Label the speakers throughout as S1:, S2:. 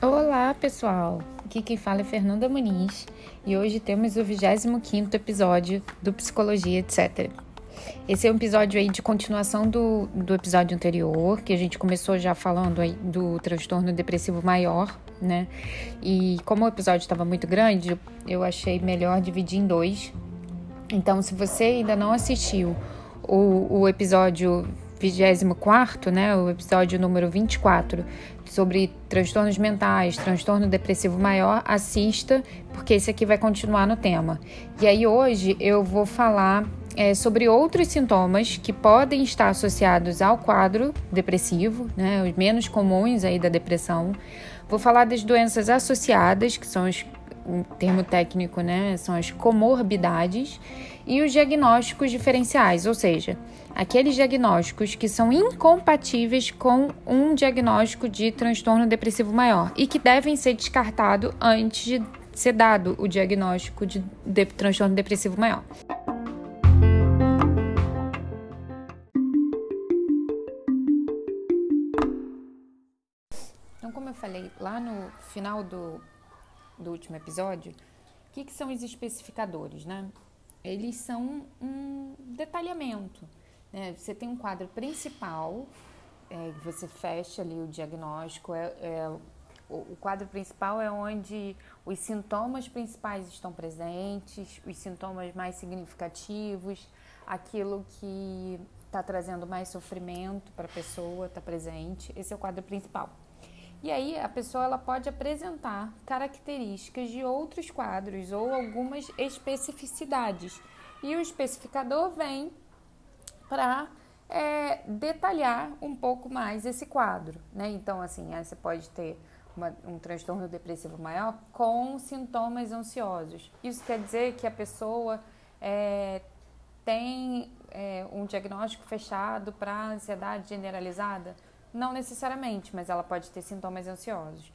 S1: Olá, pessoal! Aqui quem fala é Fernanda Muniz e hoje temos o 25 episódio do Psicologia, etc. Esse é um episódio aí de continuação do, do episódio anterior, que a gente começou já falando aí do transtorno depressivo maior, né? E como o episódio estava muito grande, eu achei melhor dividir em dois. Então, se você ainda não assistiu o, o episódio 24, né, o episódio número 24, sobre transtornos mentais, transtorno depressivo maior, assista, porque esse aqui vai continuar no tema. E aí hoje eu vou falar é, sobre outros sintomas que podem estar associados ao quadro depressivo, né, os menos comuns aí da depressão. Vou falar das doenças associadas, que são os, um termo técnico, né, são as comorbidades, e os diagnósticos diferenciais, ou seja, aqueles diagnósticos que são incompatíveis com um diagnóstico de transtorno depressivo maior e que devem ser descartados antes de ser dado o diagnóstico de, de transtorno depressivo maior. Então, como eu falei lá no final do, do último episódio, o que, que são os especificadores, né? Eles são um detalhamento né? Você tem um quadro principal, é, você fecha ali o diagnóstico, é, é o, o quadro principal é onde os sintomas principais estão presentes, os sintomas mais significativos, aquilo que está trazendo mais sofrimento para a pessoa está presente. Esse é o quadro principal. E aí a pessoa ela pode apresentar características de outros quadros ou algumas especificidades. E o especificador vem para é, detalhar um pouco mais esse quadro, né? Então, assim, você pode ter uma, um transtorno depressivo maior com sintomas ansiosos. Isso quer dizer que a pessoa é, tem é, um diagnóstico fechado para ansiedade generalizada? Não necessariamente, mas ela pode ter sintomas ansiosos.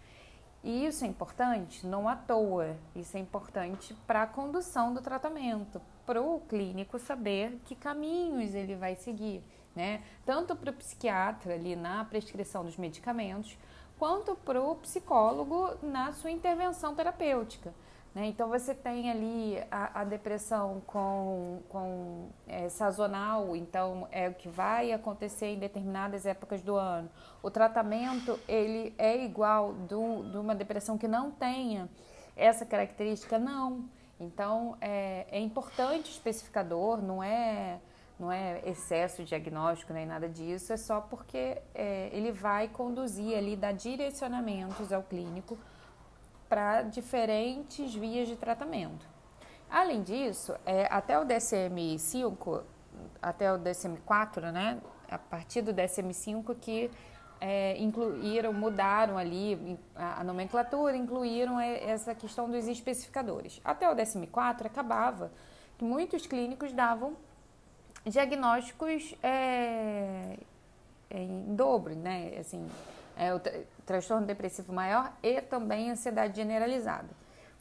S1: E isso é importante não à toa, isso é importante para a condução do tratamento, para o clínico saber que caminhos ele vai seguir, né? Tanto para o psiquiatra ali na prescrição dos medicamentos, quanto para o psicólogo na sua intervenção terapêutica. Né? Então você tem ali a, a depressão com, com é, sazonal, então é o que vai acontecer em determinadas épocas do ano. O tratamento ele é igual do, de uma depressão que não tenha essa característica? Não. Então é, é importante o especificador, não é não é excesso diagnóstico nem nada disso, é só porque é, ele vai conduzir ali, dar direcionamentos ao clínico para diferentes vias de tratamento. Além disso, é, até o DSM-5, até o DSM-4, né, a partir do DSM-5 que é, incluíram, mudaram ali a, a, nomenclatura, incluíram essa questão dos especificadores. Até o DSM-4 acabava que muitos clínicos davam diagnósticos é, em dobro, né, assim, é, transtorno depressivo maior e também ansiedade generalizada.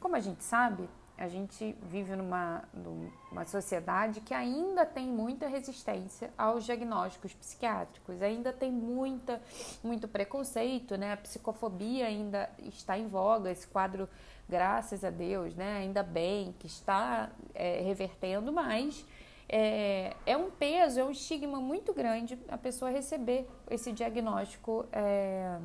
S1: Como a gente sabe, a gente vive numa, numa sociedade que ainda tem muita resistência aos diagnósticos psiquiátricos, ainda tem muita, muito preconceito, né? A psicofobia ainda está em voga, esse quadro, graças a Deus, né? Ainda bem que está é, revertendo, mas é, é, um peso, é um estigma muito grande a pessoa receber esse diagnóstico, é,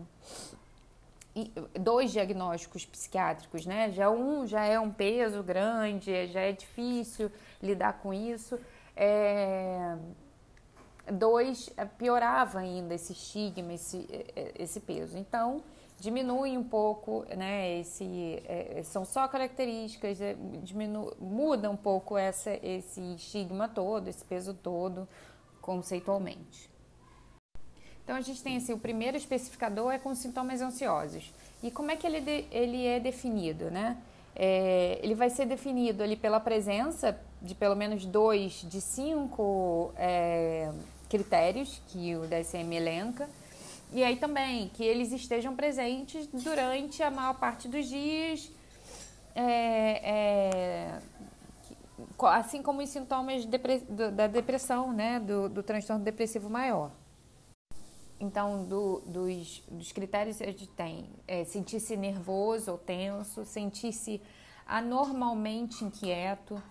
S1: dois diagnósticos psiquiátricos, né? Já um já é um peso grande, já é difícil lidar com isso. É, dois piorava ainda esse estigma, esse, esse peso. Então, diminui um pouco, né? Esse, é, são só características, é, diminu, muda um pouco essa, esse estigma todo, esse peso todo, conceitualmente. Então a gente tem assim, o primeiro especificador é com sintomas ansiosos. E como é que ele, de, ele é definido, né? É, ele vai ser definido ali pela presença de pelo menos dois de cinco é, critérios que o DSM elenca e aí também que eles estejam presentes durante a maior parte dos dias, é, é, assim como os sintomas da depressão, né, do, do transtorno depressivo maior. Então, do, dos, dos, critérios a gente tem é, sentir-se nervoso ou tenso, sentir-se anormalmente inquieto.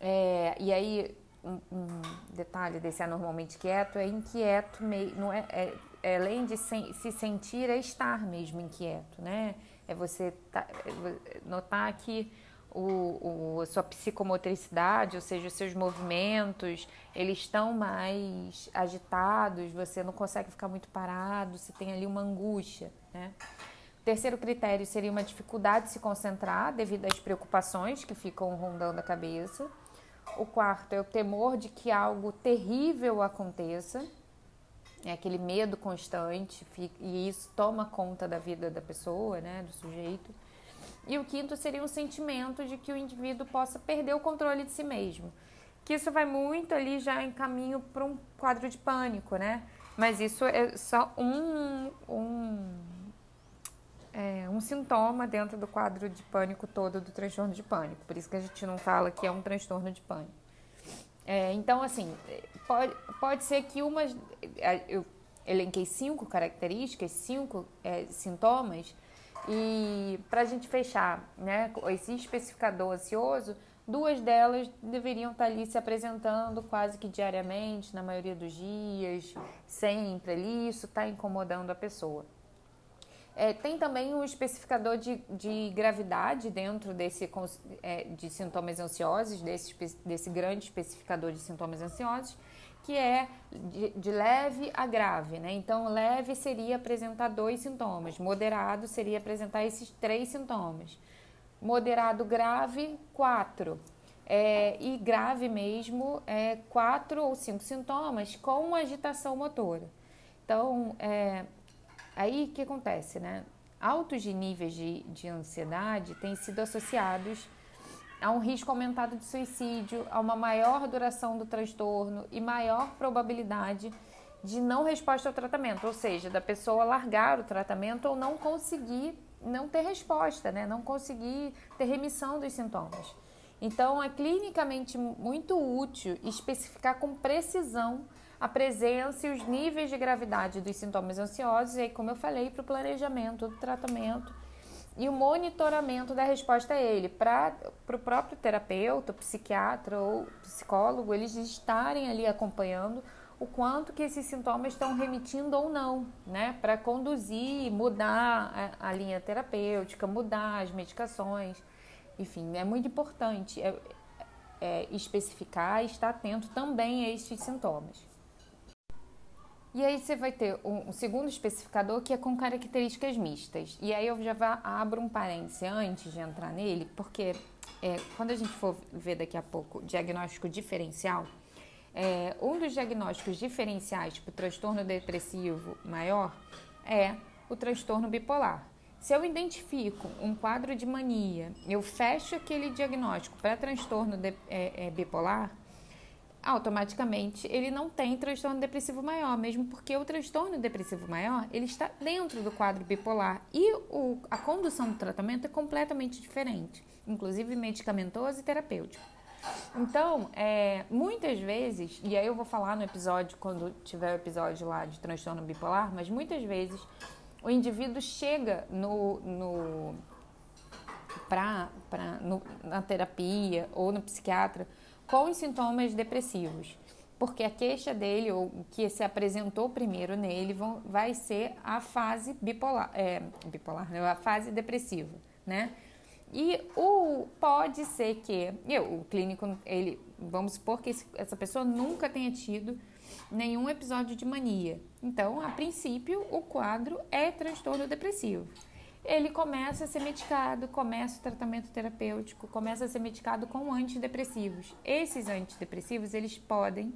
S1: É, e aí, um, um, detalhe desse anormalmente quieto é inquieto, não é, é, é além de se, se, sentir, é estar mesmo inquieto, né? É você tá, é notar que o, o, sua psicomotricidade, ou seja, os seus movimentos, eles estão mais agitados, você não consegue ficar muito parado, você tem ali uma angústia, né? O terceiro critério seria uma dificuldade de se concentrar devido às preocupações que ficam rondando a cabeça. O quarto é o temor de que algo terrível aconteça, é aquele medo constante, e isso toma conta da vida da pessoa, né, do sujeito. E o quinto seria um sentimento de que o indivíduo possa perder o controle de si mesmo. Que isso vai muito ali já em caminho para um quadro de pânico, né? Mas isso é só um, um, é, um sintoma dentro do quadro de pânico todo do transtorno de pânico. Por isso que a gente não fala que é um transtorno de pânico. É, então, assim, pode, pode ser que umas. É, eu elenquei cinco características, cinco é, sintomas e para a gente fechar, né, esse especificador ansioso, duas delas deveriam estar tá ali se apresentando quase que diariamente, na maioria dos dias, sempre ali, isso está incomodando a pessoa. É, tem também um especificador de, de gravidade dentro desse é, de sintomas ansiosos, desse, desse grande especificador de sintomas ansiosos, que é de, de, leve a grave, né? Então, leve seria apresentar dois sintomas, moderado seria apresentar esses três sintomas, moderado grave, quatro. É, e grave mesmo, é, quatro ou cinco sintomas com agitação motora. Então, é, aí o que acontece, né? Altos de níveis de, de ansiedade têm sido associados há um risco aumentado de suicídio, há uma maior duração do transtorno e maior probabilidade de não resposta ao tratamento, ou seja, da pessoa largar o tratamento ou não conseguir, não ter resposta, né? não conseguir ter remissão dos sintomas. Então, é clinicamente muito útil especificar com precisão a presença e os níveis de gravidade dos sintomas ansiosos, e aí, como eu falei, para o planejamento do tratamento e o monitoramento da resposta a ele, para o próprio terapeuta, psiquiatra ou psicólogo, eles estarem ali acompanhando o quanto que esses sintomas estão remitindo ou não, né? Para conduzir, mudar a, a, linha terapêutica, mudar as medicações. Enfim, é muito importante é, é, especificar e estar atento também a estes sintomas. E aí você vai ter um, um, segundo especificador que é com características mistas. E aí eu já vá, abro um parêntese antes de entrar nele, porque é, quando a gente for ver daqui a pouco diagnóstico diferencial, é, um dos diagnósticos diferenciais para o transtorno depressivo maior é o transtorno bipolar. Se eu identifico um quadro de mania, eu fecho aquele diagnóstico para transtorno de, é, é bipolar, automaticamente ele não tem transtorno depressivo maior, mesmo porque o transtorno depressivo maior ele está dentro do quadro bipolar e o, a condução do tratamento é completamente diferente, inclusive medicamentoso e terapêutico. Então, é, muitas vezes, e aí eu vou falar no episódio, quando tiver o episódio lá de transtorno bipolar, mas muitas vezes o indivíduo chega no, no, pra, pra, no, na terapia ou no psiquiatra com os sintomas depressivos, porque a queixa dele, ou que se apresentou primeiro nele, vão, vai ser a fase bipolar, é, bipolar, né? a fase depressiva, né? E o, pode ser que eu, o clínico, ele, vamos supor que esse, essa pessoa nunca tenha tido nenhum episódio de mania. Então, a princípio, o quadro é transtorno depressivo ele começa a ser medicado, começa o tratamento terapêutico, começa a ser medicado com antidepressivos. Esses antidepressivos, eles podem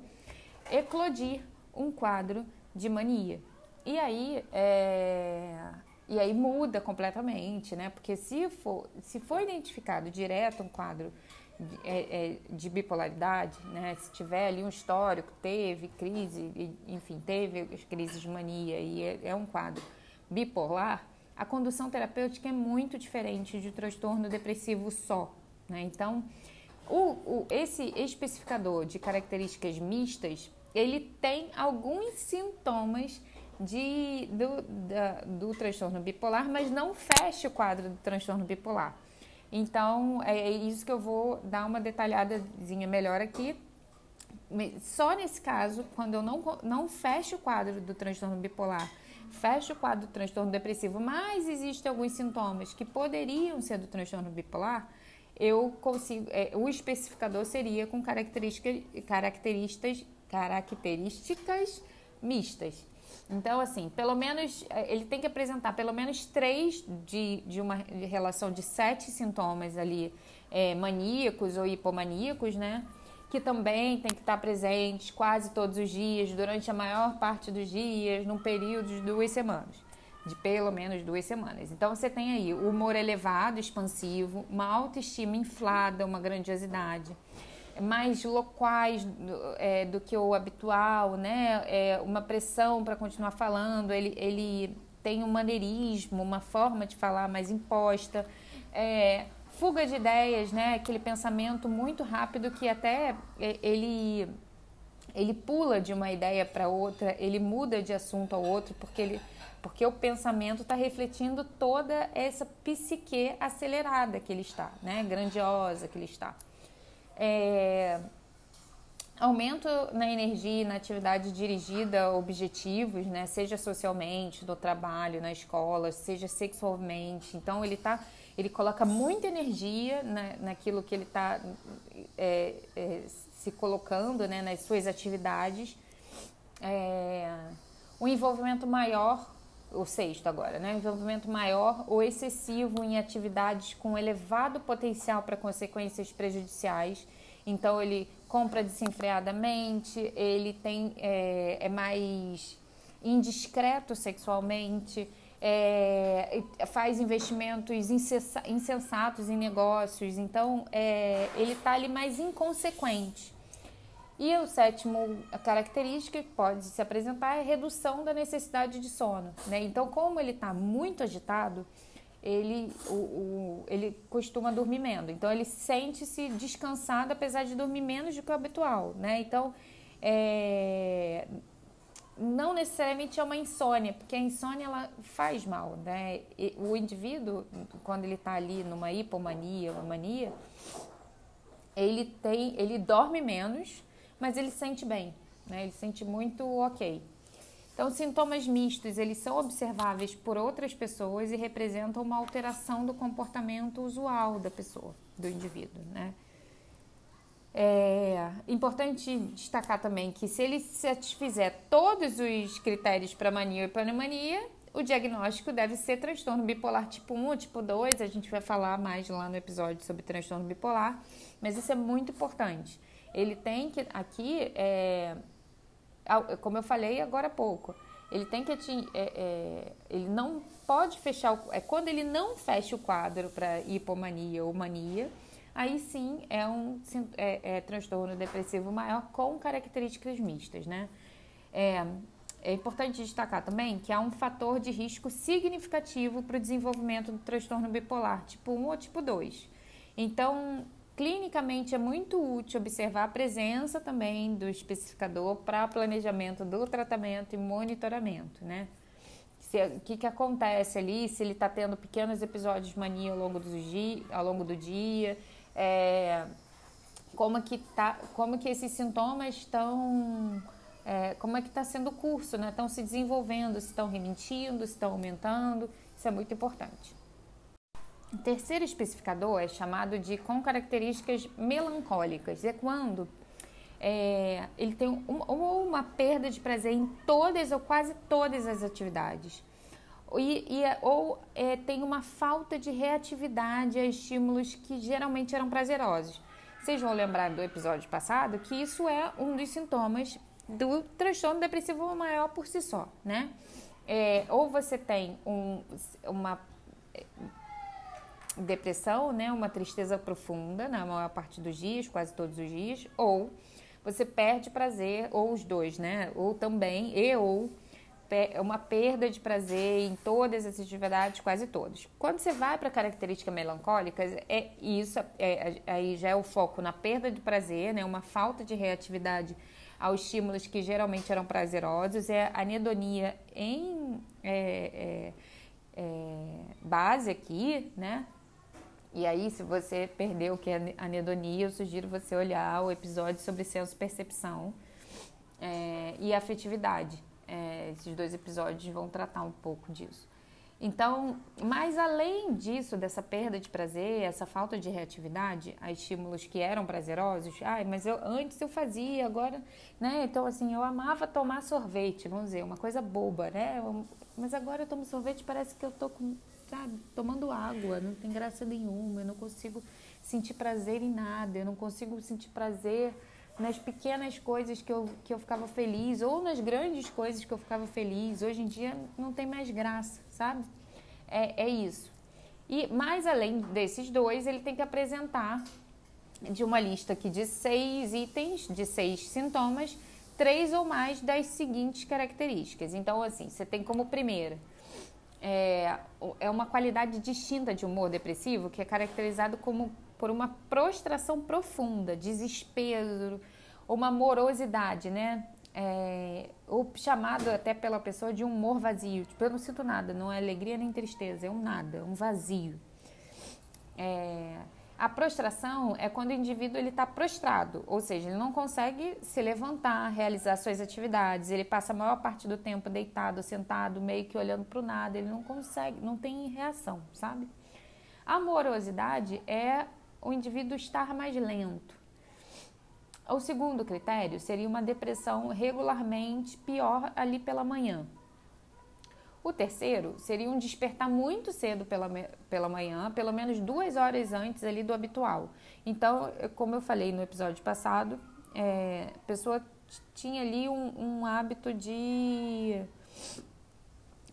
S1: eclodir um quadro de mania. E aí, é... e aí muda completamente, né? Porque se for, se for identificado direto um quadro de, é, é, de bipolaridade, né? Se tiver ali um histórico, teve crise, enfim, teve crises de mania e é, é um quadro bipolar, a condução terapêutica é muito diferente de transtorno depressivo só. Né? Então, O, o, esse especificador de características mistas, ele tem alguns sintomas de, do, da, do transtorno bipolar, mas não fecha o quadro do transtorno bipolar. Então, é, é isso que eu vou dar uma detalhadazinha melhor aqui. Só nesse caso, quando eu não, não fecho o quadro do transtorno bipolar, fecho o quadro do transtorno depressivo, mas existem alguns sintomas que poderiam ser do transtorno bipolar, eu consigo. É, o especificador seria com características, características, características mistas. Então, assim, pelo menos é, ele tem que apresentar pelo menos três de, de uma relação de sete sintomas ali é, maníacos ou hipomaníacos, né? Que também tem que estar presentes quase todos os dias, durante a maior parte dos dias, num período de duas semanas, de pelo menos duas semanas. Então, você tem aí o humor elevado, expansivo, uma autoestima inflada, uma grandiosidade mais locais é, do que o habitual, né? É, uma pressão para continuar falando, ele, ele tem um maneirismo, uma forma de falar mais imposta, é, fuga de ideias, né? Aquele pensamento muito rápido que até é, ele ele pula de uma ideia para outra, ele muda de assunto ao outro, porque ele porque o pensamento está refletindo toda essa psique acelerada que ele está, né? Grandiosa que ele está é, aumento na energia e na atividade dirigida a objetivos, né? seja socialmente, no trabalho, na escola, seja sexualmente. Então ele tá, ele coloca muita energia na, naquilo que ele está é, é, se colocando, né? nas suas atividades. É, envolvimento maior, o sexto agora, né? envolvimento maior ou excessivo em atividades com elevado potencial para consequências prejudiciais então ele compra desenfreadamente, ele tem é, é mais indiscreto sexualmente, é, faz investimentos insensatos em negócios, então é, ele está ali mais inconsequente. E o sétimo característica que pode se apresentar é a redução da necessidade de sono. Né? Então, como ele está muito agitado, ele, o, o, ele costuma dormir menos. Então, ele sente-se descansado, apesar de dormir menos do que o habitual, né? Então, é, não necessariamente é uma insônia, porque a insônia ela faz mal, né? E o indivíduo, quando ele está ali numa hipomania, uma mania, ele tem, ele dorme menos, mas ele sente bem, né? Ele sente muito ok. Então, sintomas mistos, eles são observáveis por outras pessoas e representam uma alteração do comportamento usual da pessoa, do indivíduo, né? É importante destacar também que se ele satisfizer todos os critérios para mania e pneumonia, o diagnóstico deve ser transtorno bipolar tipo 1 ou tipo 2. A gente vai falar mais lá no episódio sobre transtorno bipolar, mas isso é muito importante. Ele tem que, aqui, é, como eu falei agora há pouco, ele tem que é, é, ele não pode fechar o, é quando ele não fecha o quadro para hipomania ou mania aí sim é um é, é, transtorno depressivo maior com características mistas né é, é importante destacar também que há um fator de risco significativo para o desenvolvimento do transtorno bipolar tipo 1 ou tipo 2 então Clinicamente é muito útil observar a presença também do especificador para planejamento do tratamento e monitoramento, né? o que, que acontece ali, se ele está tendo pequenos episódios de mania ao longo do dia, ao longo do dia é, como, que tá, como que esses sintomas estão, é, como é que está sendo o curso, né? Estão se desenvolvendo, se estão remitindo, se estão aumentando, isso é muito importante. O terceiro especificador é chamado de com características melancólicas. É quando é, ele tem um, uma perda de prazer em todas ou quase todas as atividades. E, e, ou é, tem uma falta de reatividade a estímulos que geralmente eram prazerosos. Vocês vão lembrar do episódio passado que isso é um dos sintomas do transtorno depressivo maior por si só, né? É, ou você tem um, uma depressão, né, uma tristeza profunda na maior parte dos dias, quase todos os dias, ou você perde prazer, ou os dois, né, ou também, e ou uma perda de prazer em todas essas atividades, quase todas. Quando você vai para características melancólicas, é isso, é, aí já é o foco na perda de prazer, né? Uma falta de reatividade aos estímulos que geralmente eram prazerosos, é a anedonia em é, é, é, base aqui, né? E aí, se você perdeu o que é anedonia, eu sugiro você olhar o episódio sobre senso-percepção é, e afetividade. É, esses dois episódios vão tratar um pouco disso. Então, mas além disso, dessa perda de prazer, essa falta de reatividade a estímulos que eram prazerosos, ai, mas eu antes eu fazia, agora, né? Então, assim, eu amava tomar sorvete, vamos dizer, uma coisa boba, né? mas agora eu tomo sorvete, parece que eu tô com, sabe, tomando água, não tem graça nenhuma, eu não consigo sentir prazer em nada, eu não consigo sentir prazer nas pequenas coisas que eu, que eu ficava feliz ou nas grandes coisas que eu ficava feliz. Hoje em dia não tem mais graça, sabe? É, é isso. E mais além desses dois, ele tem que apresentar de uma lista aqui de seis itens, de seis sintomas, três ou mais das seguintes características. Então, assim, você tem como primeira é, é uma qualidade distinta de humor depressivo que é caracterizado como por uma prostração profunda, desespero, uma morosidade, né? É, ou chamado até pela pessoa de um humor vazio. Tipo, eu não sinto nada, não é alegria nem tristeza, é um nada, um vazio. É, a prostração é quando o indivíduo ele está prostrado, ou seja, ele não consegue se levantar, realizar suas atividades, ele passa a maior parte do tempo deitado, sentado, meio que olhando para o nada, ele não consegue, não tem reação, sabe? A morosidade é o indivíduo estar mais lento. O segundo critério seria uma depressão regularmente pior ali pela manhã. O terceiro seria um despertar muito cedo pela, pela manhã, pelo menos duas horas antes ali do habitual. Então, como eu falei no episódio passado, é, a pessoa tinha ali um, um hábito de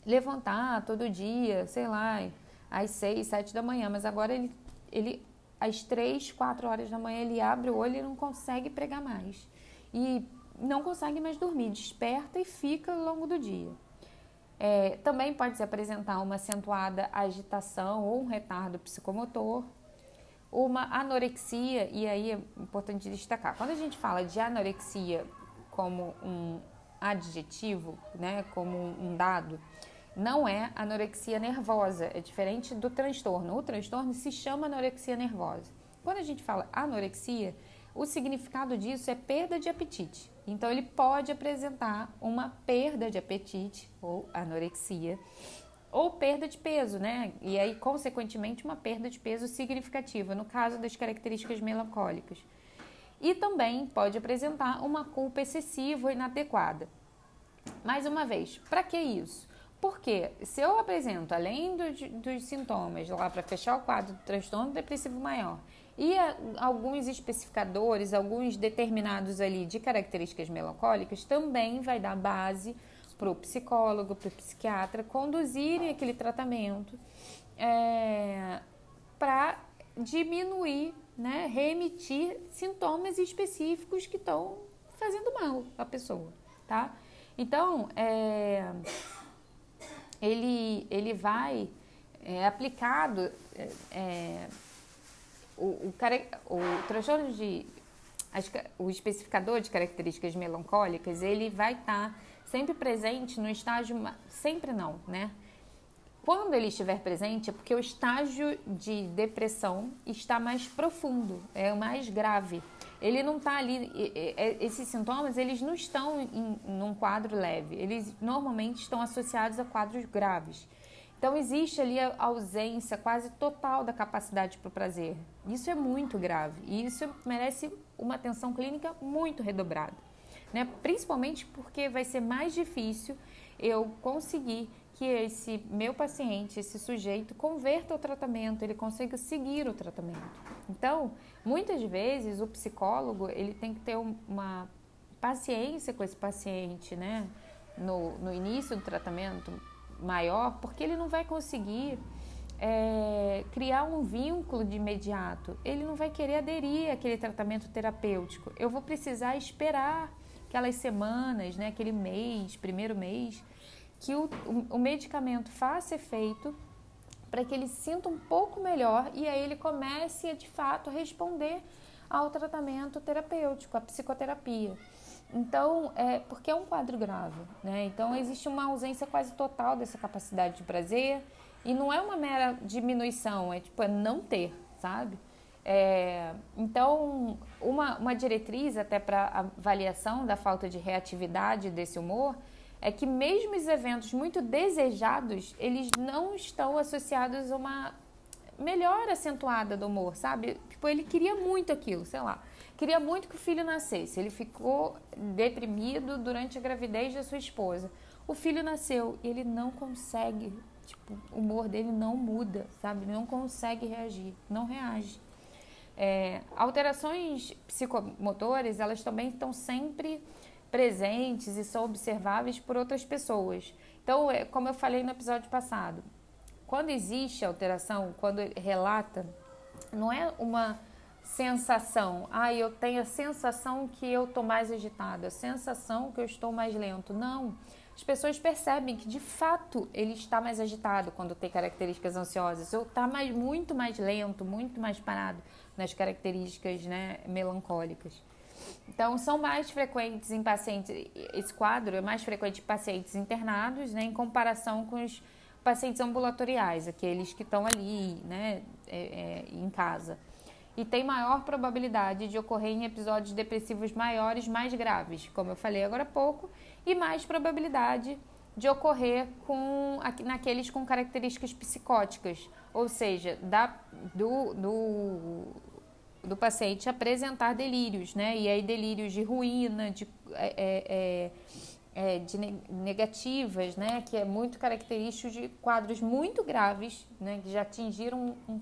S1: levantar todo dia, sei lá, às seis, sete da manhã, mas agora ele, ele às três, quatro horas da manhã ele abre o olho e não consegue pregar mais. E não consegue mais dormir, desperta e fica ao longo do dia. É, também pode se apresentar uma acentuada agitação ou um retardo psicomotor, uma anorexia, e aí é importante destacar, quando a gente fala de anorexia como um adjetivo, né, como um dado, não é anorexia nervosa, é diferente do transtorno. O transtorno se chama anorexia nervosa. Quando a gente fala anorexia, o significado disso é perda de apetite. Então, ele pode apresentar uma perda de apetite ou anorexia, ou perda de peso, né? E aí, consequentemente, uma perda de peso significativa, no caso das características melancólicas. E também pode apresentar uma culpa excessiva ou inadequada. Mais uma vez, para que isso? Porque se eu apresento, além do, dos sintomas lá para fechar o quadro do transtorno depressivo maior, e a, alguns especificadores, alguns determinados ali de características melancólicas, também vai dar base para o psicólogo, para o psiquiatra conduzirem aquele tratamento é, para diminuir, né, remitir sintomas específicos que estão fazendo mal à pessoa, tá? Então, é, ele, ele vai é, aplicado é, o, o, o transtorno de o especificador de características melancólicas ele vai estar tá sempre presente no estágio sempre não né? Quando ele estiver presente é porque o estágio de depressão está mais profundo é mais grave ele não está ali esses sintomas eles não estão em, em um quadro leve. Eles normalmente estão associados a quadros graves. Então existe ali a ausência quase total da capacidade para o prazer. Isso é muito grave. E isso merece uma atenção clínica muito redobrada né? principalmente porque vai ser mais difícil eu conseguir que esse meu paciente, esse sujeito, converta o tratamento, ele consiga seguir o tratamento. Então, muitas vezes o psicólogo ele tem que ter uma paciência com esse paciente, né? No, no início do tratamento maior, porque ele não vai conseguir é, criar um vínculo de imediato. Ele não vai querer aderir àquele tratamento terapêutico. Eu vou precisar esperar aquelas semanas, né? Aquele mês, primeiro mês que o, o, medicamento faça efeito para que ele sinta um pouco melhor e aí ele comece a, de fato a responder ao tratamento terapêutico, à psicoterapia. Então, é porque é um quadro grave, né? Então existe uma ausência quase total dessa capacidade de prazer e não é uma mera diminuição, é tipo é não ter, sabe? É, então, uma, uma diretriz até para avaliação da falta de reatividade desse humor é que mesmo os eventos muito desejados, eles não estão associados a uma melhora acentuada do humor, sabe? Tipo, ele queria muito aquilo, sei lá. Queria muito que o filho nascesse. Ele ficou deprimido durante a gravidez da sua esposa. O filho nasceu e ele não consegue, tipo, o humor dele não muda, sabe? Não consegue reagir, não reage. É, alterações psicomotoras, elas também estão sempre presentes e são observáveis por outras pessoas. Então, é, como eu falei no episódio passado, quando existe alteração, quando relata, não é uma sensação, ah, eu tenho a sensação que eu estou mais agitado, a sensação que eu estou mais lento. Não. As pessoas percebem que de fato ele está mais agitado quando tem características ansiosas, ou está mais, muito mais lento, muito mais parado nas características né, melancólicas. Então, são mais frequentes em pacientes, esse quadro é mais frequente em pacientes internados, né, em comparação com os pacientes ambulatoriais, aqueles que estão ali, né, é, é, em casa. E tem maior probabilidade de ocorrer em episódios depressivos maiores, mais graves, como eu falei agora há pouco, e mais probabilidade de ocorrer com, naqueles com características psicóticas, ou seja, da, do, do do paciente apresentar delírios, né? E aí delírios de ruína, de, é, é, é, é de negativas, né? Que é muito característico de quadros muito graves, né? Que já atingiram um,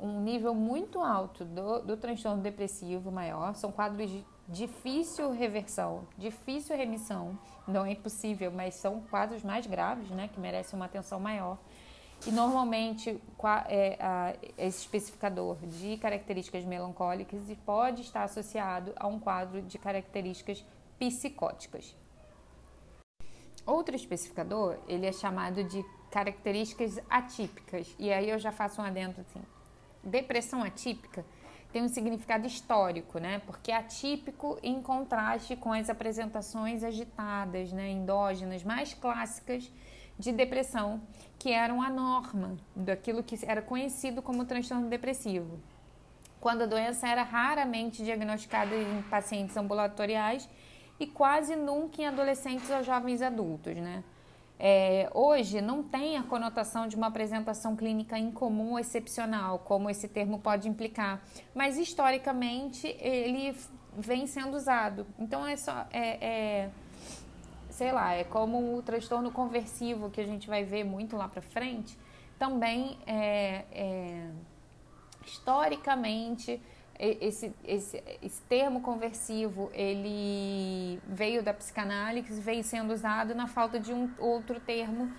S1: um nível muito alto do, do transtorno depressivo maior. São quadros de difícil reversão, difícil remissão. Não é impossível, mas são quadros mais graves, né? Que merecem uma atenção maior. E normalmente é, esse especificador de características melancólicas pode estar associado a um quadro de características psicóticas. Outro especificador, ele é chamado de características atípicas. E aí eu já faço um adendo assim. Depressão atípica tem um significado histórico, né? Porque é atípico em contraste com as apresentações agitadas, né, endógenas mais clássicas de depressão, que eram a norma daquilo que era conhecido como transtorno depressivo. Quando a doença era raramente diagnosticada em pacientes ambulatoriais e quase nunca em adolescentes ou jovens adultos, né? É, hoje não tem a conotação de uma apresentação clínica incomum ou excepcional, como esse termo pode implicar, mas historicamente ele vem sendo usado. Então é só é, é sei lá, é como o transtorno conversivo que a gente vai ver muito lá para frente, também é, é historicamente esse, esse, esse termo conversivo ele veio da psicanálise, veio sendo usado na falta de um outro termo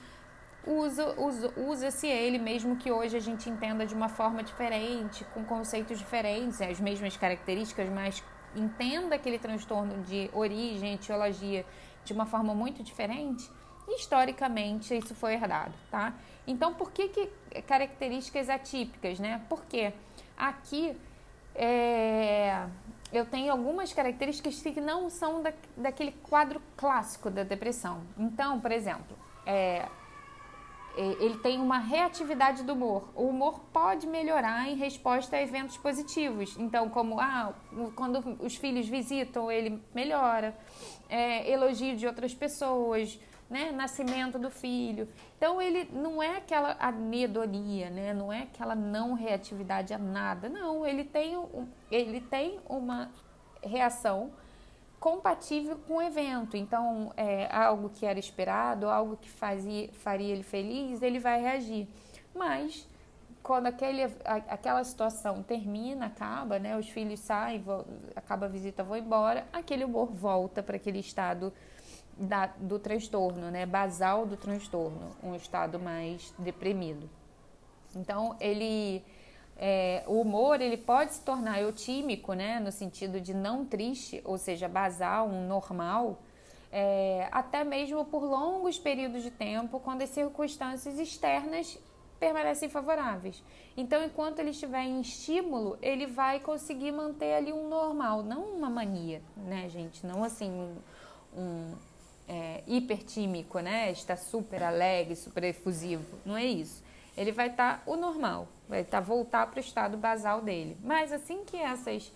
S1: usa, usa, usa-se ele, mesmo que hoje a gente entenda de uma forma diferente, com conceitos diferentes, as mesmas características, mas entenda aquele transtorno de origem, etiologia de uma forma muito diferente, historicamente isso foi herdado, tá? Então, por que, que características atípicas, né? Porque aqui é, eu tenho algumas características que não são da, daquele quadro clássico da depressão. Então, por exemplo, é, ele tem uma reatividade do humor. O humor pode melhorar em resposta a eventos positivos. Então, como ah, quando os filhos visitam, ele melhora. É, elogio de outras pessoas, né? nascimento do filho. Então, ele não é aquela anedonia, né? não é aquela não reatividade a nada. Não, ele tem, ele tem uma reação compatível com o evento. Então, é algo que era esperado, algo que fazia, faria ele feliz, ele vai reagir. Mas quando aquele, aquela situação termina, acaba, né, os filhos saem, vão, acaba a visita, vão embora, aquele humor volta para aquele estado da, do transtorno, né, basal do transtorno, um estado mais deprimido. Então, ele é, o humor ele pode se tornar eutímico, né, no sentido de não triste, ou seja, basal, um normal, é, até mesmo por longos períodos de tempo, quando as circunstâncias externas permanecem favoráveis. Então, enquanto ele estiver em estímulo, ele vai conseguir manter ali um normal, não uma mania, né, gente? Não assim um, um é, hipertímico, né? Está super alegre, super efusivo. Não é isso. Ele vai estar tá o normal, vai estar tá, voltar para o estado basal dele. Mas assim que essas,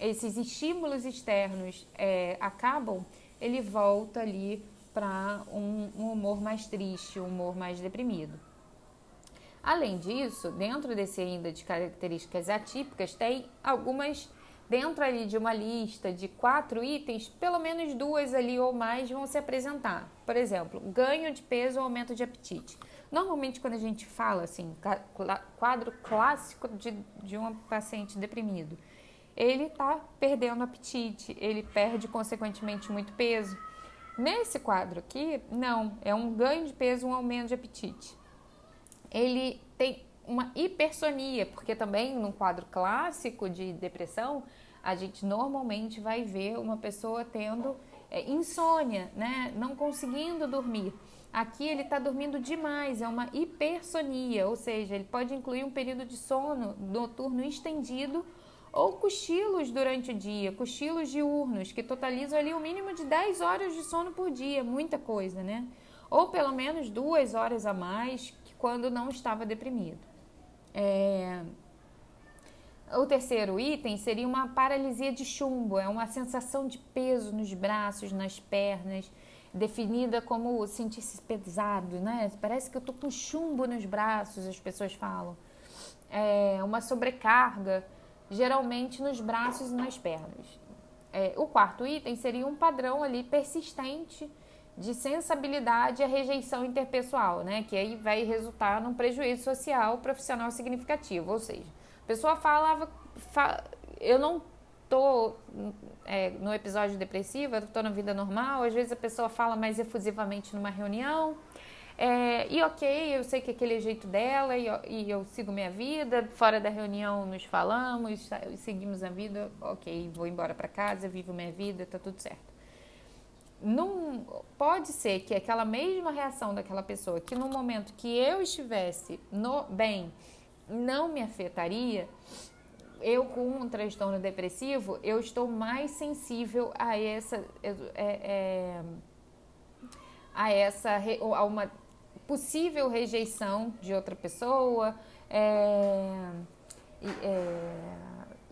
S1: esses estímulos externos é, acabam, ele volta ali para um, um humor mais triste, um humor mais deprimido. Além disso, dentro desse ainda de características atípicas, tem algumas dentro ali de uma lista de quatro itens, pelo menos duas ali ou mais vão se apresentar. Por exemplo, ganho de peso ou aumento de apetite. Normalmente, quando a gente fala assim, quadro clássico de, de um paciente deprimido, ele está perdendo apetite, ele perde consequentemente muito peso. Nesse quadro aqui, não, é um ganho de peso, um aumento de apetite ele tem uma hipersonia, porque também num quadro clássico de depressão, a gente normalmente vai ver uma pessoa tendo é, insônia, né? não conseguindo dormir. Aqui ele está dormindo demais, é uma hipersonia, ou seja, ele pode incluir um período de sono noturno estendido ou cochilos durante o dia, cochilos diurnos, que totalizam ali o um mínimo de 10 horas de sono por dia, muita coisa, né? Ou pelo menos duas horas a mais, quando não estava deprimido. É... O terceiro item seria uma paralisia de chumbo, é uma sensação de peso nos braços, nas pernas, definida como sentir-se pesado, né? Parece que eu tô com chumbo nos braços, as pessoas falam. É uma sobrecarga, geralmente nos braços e nas pernas. É, o quarto item seria um padrão ali persistente de sensibilidade à rejeição interpessoal, né? Que aí vai resultar num prejuízo social profissional significativo. Ou seja, a pessoa falava, fa, eu não tô é, no episódio depressivo, eu tô na vida normal. Às vezes a pessoa fala mais efusivamente numa reunião. É, e ok, eu sei que aquele é jeito dela e, e, eu sigo minha vida. Fora da reunião nos falamos, seguimos a vida. Ok, vou embora para casa, vivo minha vida, tá tudo certo não pode ser que aquela mesma reação daquela pessoa que no momento que eu estivesse no bem não me afetaria, eu com um transtorno depressivo, eu estou mais sensível a essa é, é, a essa a uma possível rejeição de outra pessoa é, é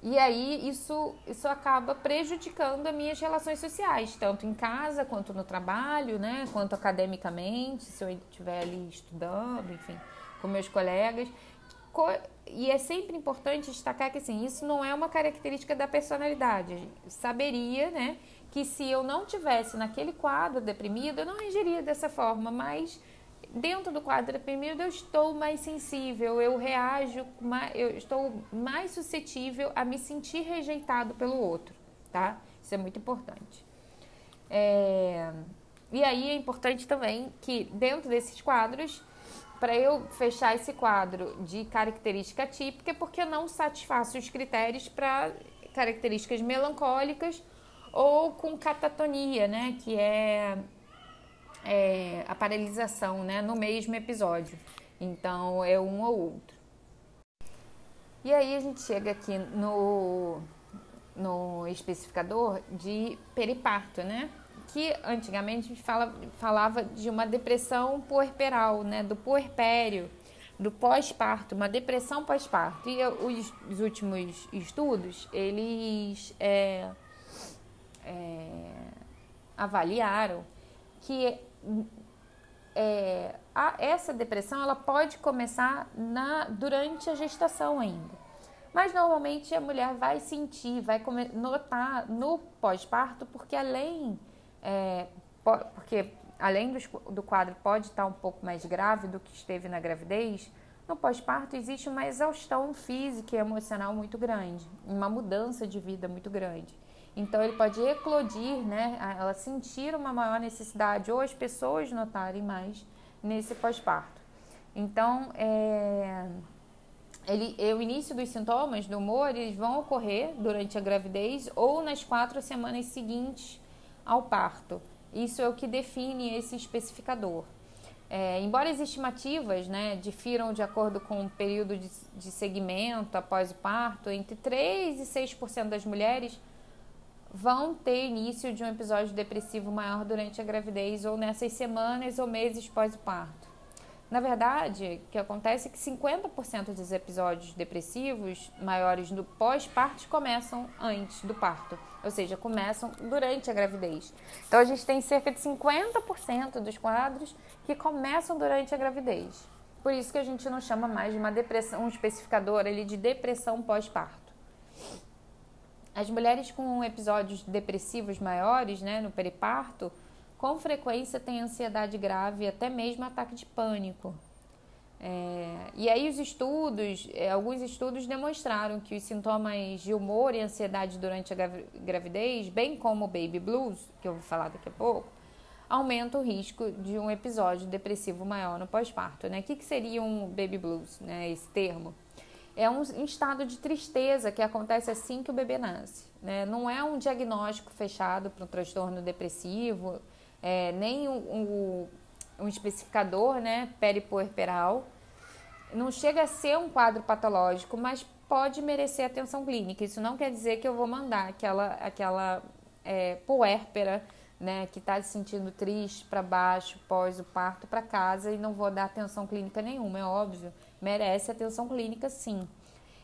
S1: e aí isso, isso acaba prejudicando as minhas relações sociais, tanto em casa quanto no trabalho, né? Quanto academicamente, se eu estiver ali estudando, enfim, com meus colegas. E é sempre importante destacar que assim, isso não é uma característica da personalidade. saberia, né, que se eu não tivesse naquele quadro deprimido, eu não reagiria dessa forma, mas dentro do quadro deprimido eu estou mais sensível, eu reajo, eu estou mais suscetível a me sentir rejeitado pelo outro, tá? Isso é muito importante. É... E aí é importante também que dentro desses quadros, para eu fechar esse quadro de característica típica, porque não satisfaço os critérios para características melancólicas ou com catatonia, né? Que é é, a paralisação né, no mesmo episódio. Então é um ou outro. E aí a gente chega aqui no, no especificador de periparto, né? Que antigamente a gente fala, falava de uma depressão puerperal, né? Do puerpério, do pós-parto, uma depressão pós-parto. E os, os, últimos estudos, eles é, é, avaliaram que é, a, essa depressão ela pode começar na, durante a gestação ainda. Mas normalmente a mulher vai sentir, vai notar no pós-parto, porque além, é, porque além do, do quadro pode estar um pouco mais grave do que esteve na gravidez, no pós-parto existe uma exaustão física e emocional muito grande, uma mudança de vida muito grande. Então ele pode eclodir, né? Ela sentir uma maior necessidade ou as pessoas notarem mais nesse pós-parto. Então, é, ele, é, o início dos sintomas do humor eles vão ocorrer durante a gravidez ou nas quatro semanas seguintes ao parto. Isso é o que define esse especificador. É, embora as estimativas né, difiram de acordo com o período de, de segmento após o parto, entre 3 e 6% das mulheres vão ter início de um episódio depressivo maior durante a gravidez ou nessas semanas ou meses pós o parto. Na verdade, o que acontece é que 50% dos episódios depressivos maiores do pós-parto começam antes do parto, ou seja, começam durante a gravidez. Então a gente tem cerca de 50% dos quadros que começam durante a gravidez. Por isso que a gente não chama mais de uma depressão, um especificador ali de depressão pós-parto. As mulheres com episódios depressivos maiores, né, no periparto, com frequência têm ansiedade grave, até mesmo ataque de pânico. É, e aí os estudos, é, alguns estudos demonstraram que os sintomas de humor e ansiedade durante a gravidez, bem como o baby blues, que eu vou falar daqui a pouco, aumenta o risco de um episódio depressivo maior no pós-parto. Né? O que, que seria um baby blues, né, esse termo? é um estado de tristeza que acontece assim que o bebê nasce. Né? Não é um diagnóstico fechado para um transtorno depressivo, é, nem um, um, um, especificador né, peripuerperal. Não chega a ser um quadro patológico, mas pode merecer atenção clínica. Isso não quer dizer que eu vou mandar aquela, aquela é, puérpera né, que está se sentindo triste para baixo pós o parto para casa e não vou dar atenção clínica nenhuma, é óbvio merece atenção clínica sim.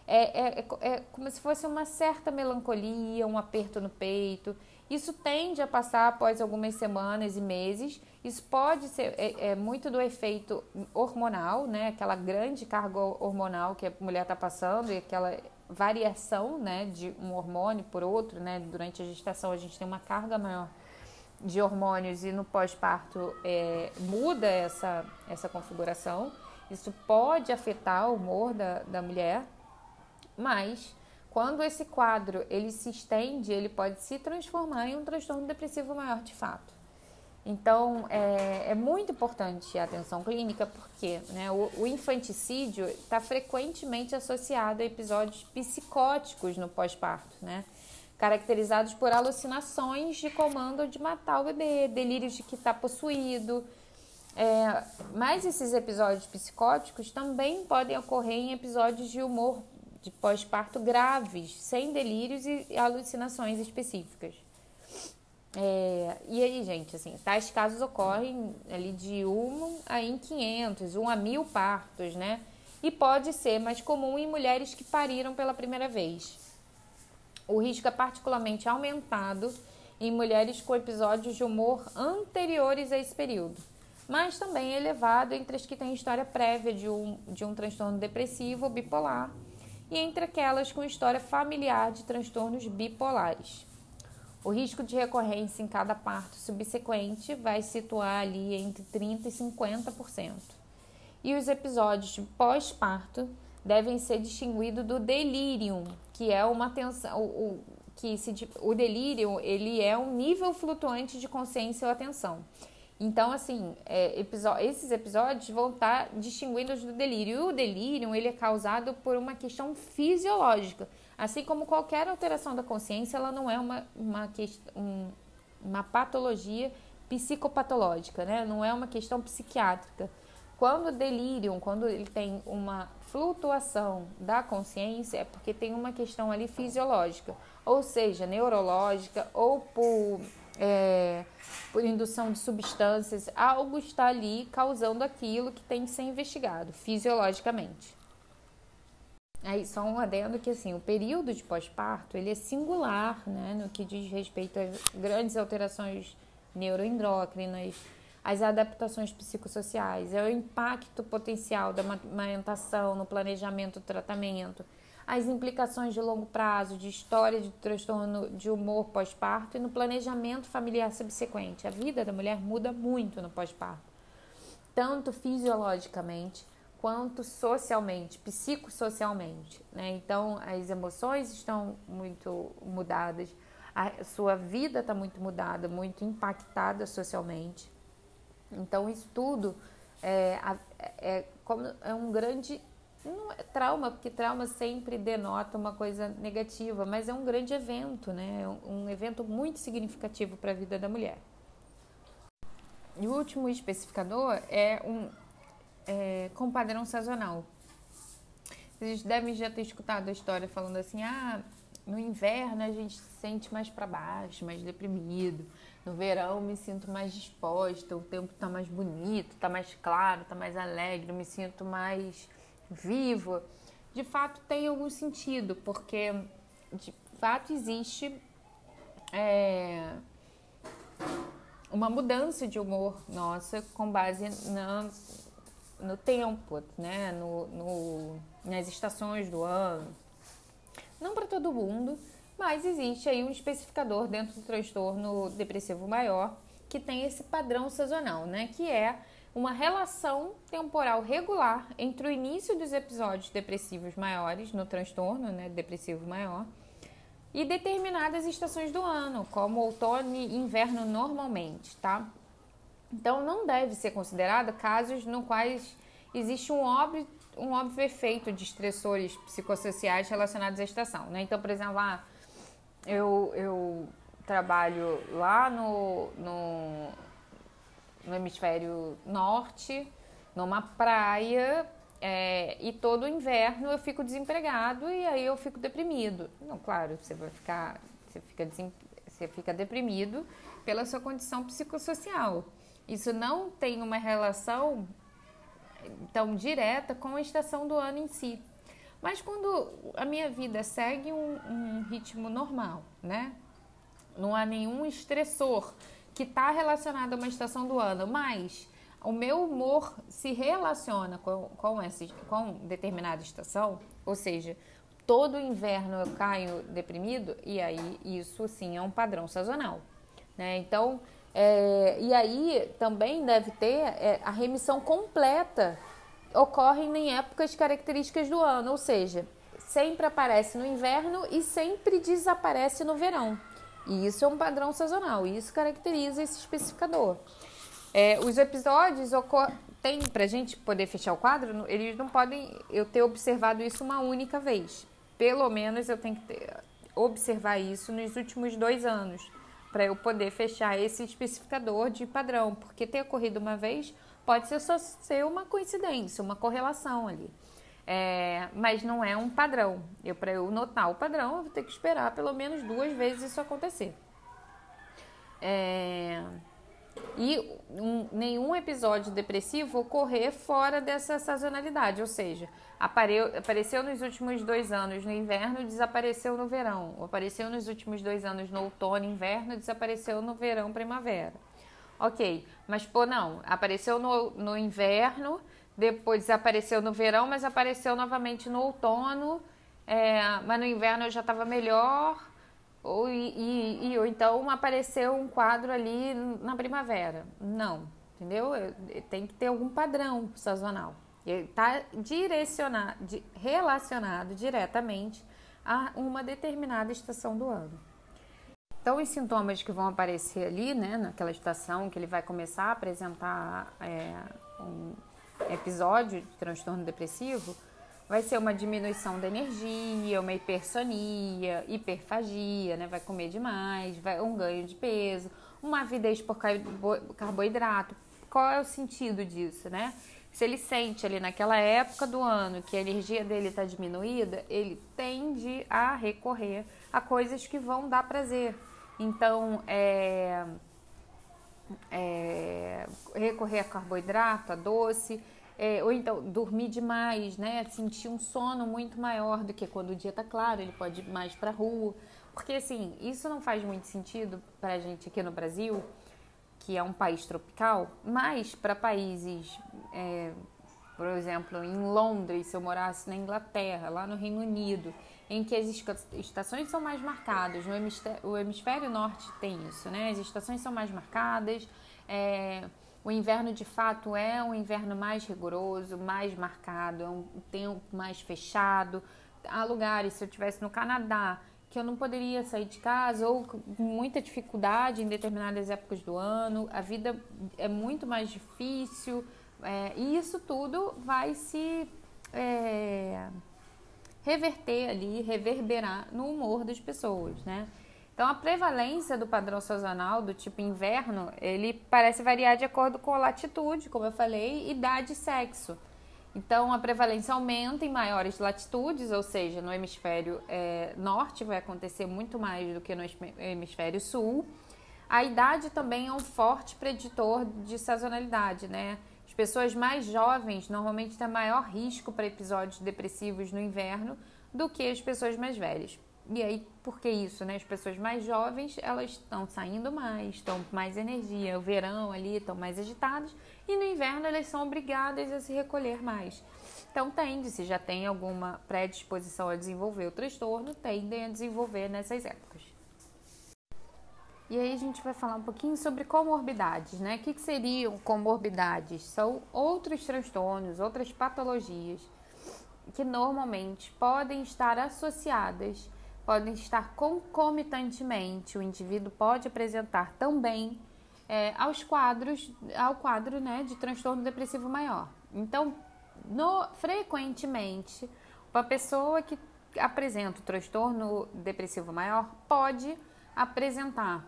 S1: É, é, é, é, como se fosse uma certa melancolia, um aperto no peito. Isso tende a passar após algumas semanas e meses. Isso pode ser é, é muito do efeito hormonal, né? Aquela grande carga hormonal que a mulher está passando e aquela variação, né, de um hormônio por outro, né? Durante a gestação a gente tem uma carga maior de hormônios e no pós-parto é, muda essa, essa configuração. Isso pode afetar o humor da, da mulher, mas quando esse quadro ele se estende, ele pode se transformar em um transtorno depressivo maior de fato. Então, é, é muito importante a atenção clínica porque né, o, o infanticídio está frequentemente associado a episódios psicóticos no pós-parto, né? caracterizados por alucinações de comando de matar o bebê, delírios de que está possuído, é, mas esses episódios psicóticos também podem ocorrer em episódios de humor de pós-parto graves, sem delírios e alucinações específicas. É, e aí, gente, assim, tais casos ocorrem ali de 1 a em 500, 1 a 1000 partos, né? E pode ser mais comum em mulheres que pariram pela primeira vez. O risco é particularmente aumentado em mulheres com episódios de humor anteriores a esse período mas também elevado entre as que têm história prévia de um, de um transtorno depressivo ou bipolar e entre aquelas com história familiar de transtornos bipolares. O risco de recorrência em cada parto subsequente vai situar ali entre 30% e 50%. E os episódios pós-parto devem ser distinguidos do delírio, que é uma tensão, o, o, que se, o delírio ele é um nível flutuante de consciência ou atenção. Então, assim, é, esses episódios vão estar tá distinguindo do delírio. E o delírio, ele é causado por uma questão fisiológica. Assim como qualquer alteração da consciência, ela não é uma, uma, um, uma patologia psicopatológica, né? Não é uma questão psiquiátrica. Quando o delírio, quando ele tem uma flutuação da consciência, é porque tem uma questão ali fisiológica, ou seja, neurológica ou por... É, por indução de substâncias, algo está ali causando aquilo que tem que ser investigado fisiologicamente. Aí só um adendo que assim, o período de pós-parto, ele é singular, né, no que diz respeito às grandes alterações neuroendócrinas, as adaptações psicossociais, é o impacto potencial da amamentação no planejamento do tratamento, as implicações de longo prazo, de história de transtorno de humor pós-parto e no planejamento familiar subsequente. A vida da mulher muda muito no pós-parto, tanto fisiologicamente quanto socialmente, psicossocialmente. Né? Então, as emoções estão muito mudadas, a sua vida está muito mudada, muito impactada socialmente. Então, isso tudo é, é, como, é um grande não é trauma, porque trauma sempre denota uma coisa negativa, mas é um grande evento, né? É um evento muito significativo para a vida da mulher. e o último especificador é um é, com padrão sazonal. Vocês devem já ter escutado a história falando assim: ah, no inverno a gente se sente mais para baixo, mais deprimido. No verão me sinto mais disposta, o tempo está mais bonito, está mais claro, está mais alegre, me sinto mais vivo. De fato tem algum sentido, porque de fato existe é, uma mudança de humor nossa com base na, no tempo, né? No, no, nas estações do ano. Não para todo mundo, mas existe aí um especificador dentro do transtorno depressivo maior que tem esse padrão sazonal, né? Que é uma relação temporal regular entre o início dos episódios depressivos maiores no transtorno, né, depressivo maior, e determinadas estações do ano, como outono e inverno normalmente, tá? Então não deve ser considerado casos no quais existe um óbvio, um óbvio efeito de estressores psicossociais relacionados à estação, né? Então, por exemplo, ah, eu, eu trabalho lá no, no, no hemisfério norte, numa praia, é, e todo inverno eu fico desempregado e aí eu fico deprimido. Não, claro, você vai ficar, você fica, desem, você fica deprimido pela sua condição psicossocial. Isso não tem uma relação tão direta com a estação do ano em si. Mas quando a minha vida segue um, um ritmo normal, né? Não há nenhum estressor que está relacionado a uma estação do ano, mas o meu humor se relaciona com, com, essa, com determinada estação, ou seja, todo inverno eu caio deprimido, e aí isso sim é um padrão sazonal. Né? Então, é, e aí também deve ter é, a remissão completa ocorrem em épocas características do ano, ou seja, sempre aparece no inverno e sempre desaparece no verão. E isso é um padrão sazonal, e isso caracteriza esse especificador. É, os episódios tem para a gente poder fechar o quadro, eles não podem eu ter observado isso uma única vez. Pelo menos eu tenho que ter, observar isso nos últimos dois anos para eu poder fechar esse especificador de padrão, porque ter ocorrido uma vez Pode ser só ser uma coincidência, uma correlação ali. É, mas não é um padrão. Eu, para eu notar o padrão, eu vou ter que esperar pelo menos duas vezes isso acontecer. É, e um, nenhum episódio depressivo ocorrer fora dessa sazonalidade, ou seja, apareceu nos últimos dois anos no inverno, desapareceu no verão, apareceu nos últimos dois anos no outono, inverno, desapareceu no verão, primavera. Ok, mas pô, não, apareceu no, no inverno, depois desapareceu no verão, mas apareceu novamente no outono, é, mas no inverno eu já estava melhor, ou, e, e, ou então apareceu um quadro ali na primavera. Não, entendeu? Tem que ter algum padrão sazonal. Está direcionado, relacionado diretamente a uma determinada estação do ano. Então, os sintomas que vão aparecer ali, né, naquela estação que ele vai começar a apresentar é, um episódio de transtorno depressivo, vai ser uma diminuição da energia, uma hipersonia, hiperfagia, né, vai comer demais, vai um ganho de peso, uma avidez por carboidrato. Qual é o sentido disso, né? Se ele sente ali naquela época do ano que a energia dele está diminuída, ele tende a recorrer a coisas que vão dar prazer, então, é, é, recorrer a carboidrato, a doce, é, ou então dormir demais, né? Sentir um sono muito maior do que quando o dia tá claro, ele pode ir mais para rua. Porque assim, isso não faz muito sentido para a gente aqui no Brasil, que é um país tropical, mas para países, é, por exemplo, em Londres, se eu morasse na Inglaterra, lá no Reino Unido, em que as estações são mais marcadas. No hemisfério, o hemisfério norte tem isso, né? As estações são mais marcadas. É, o inverno de fato é um inverno mais rigoroso, mais marcado, é um tempo mais fechado. Há lugares, se eu estivesse no Canadá, que eu não poderia sair de casa ou com muita dificuldade em determinadas épocas do ano, a vida é muito mais difícil é, e isso tudo vai se é, reverter ali, reverberar no humor das pessoas, né? Então, a prevalência do padrão sazonal do tipo inverno, ele parece variar de acordo com a latitude, como eu falei, idade e sexo. Então, a prevalência aumenta em maiores latitudes, ou seja, no hemisfério é, norte vai acontecer muito mais do que no hemisfério sul. A idade também é um forte preditor de sazonalidade, né? As pessoas mais jovens normalmente têm maior risco para episódios depressivos no inverno do que as pessoas mais velhas. E aí, por que isso, né? As pessoas mais jovens, elas estão saindo mais, estão com mais energia. O verão ali estão mais agitadas e no inverno elas são obrigadas a se recolher mais. Então, tende, se já tem alguma predisposição a desenvolver o transtorno, tendem a desenvolver nessas épocas. E aí a gente vai falar um pouquinho sobre comorbidades, né? O que, que seriam comorbidades? São outros transtornos, outras patologias que normalmente podem estar associadas podem estar concomitantemente. O indivíduo pode apresentar também é, aos quadros, ao quadro né, de transtorno depressivo maior. Então, no, frequentemente, uma pessoa que apresenta o transtorno depressivo maior pode apresentar